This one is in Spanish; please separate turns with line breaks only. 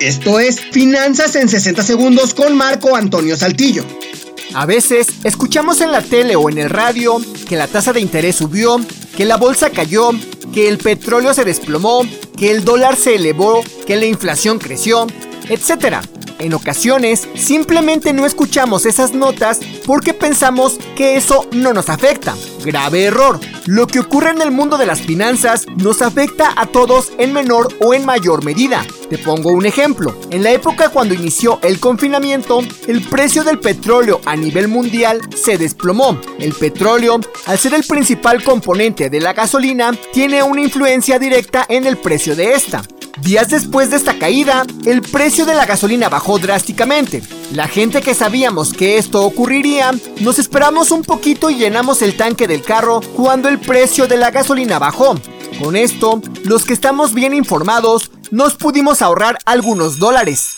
Esto es Finanzas en 60 segundos con Marco Antonio Saltillo.
A veces escuchamos en la tele o en el radio que la tasa de interés subió, que la bolsa cayó, que el petróleo se desplomó, que el dólar se elevó, que la inflación creció, etc. En ocasiones simplemente no escuchamos esas notas porque pensamos que eso no nos afecta. Grave error. Lo que ocurre en el mundo de las finanzas nos afecta a todos en menor o en mayor medida. Te pongo un ejemplo. En la época cuando inició el confinamiento, el precio del petróleo a nivel mundial se desplomó. El petróleo, al ser el principal componente de la gasolina, tiene una influencia directa en el precio de esta. Días después de esta caída, el precio de la gasolina bajó drásticamente. La gente que sabíamos que esto ocurriría, nos esperamos un poquito y llenamos el tanque del carro cuando el precio de la gasolina bajó. Con esto, los que estamos bien informados, nos pudimos ahorrar algunos dólares.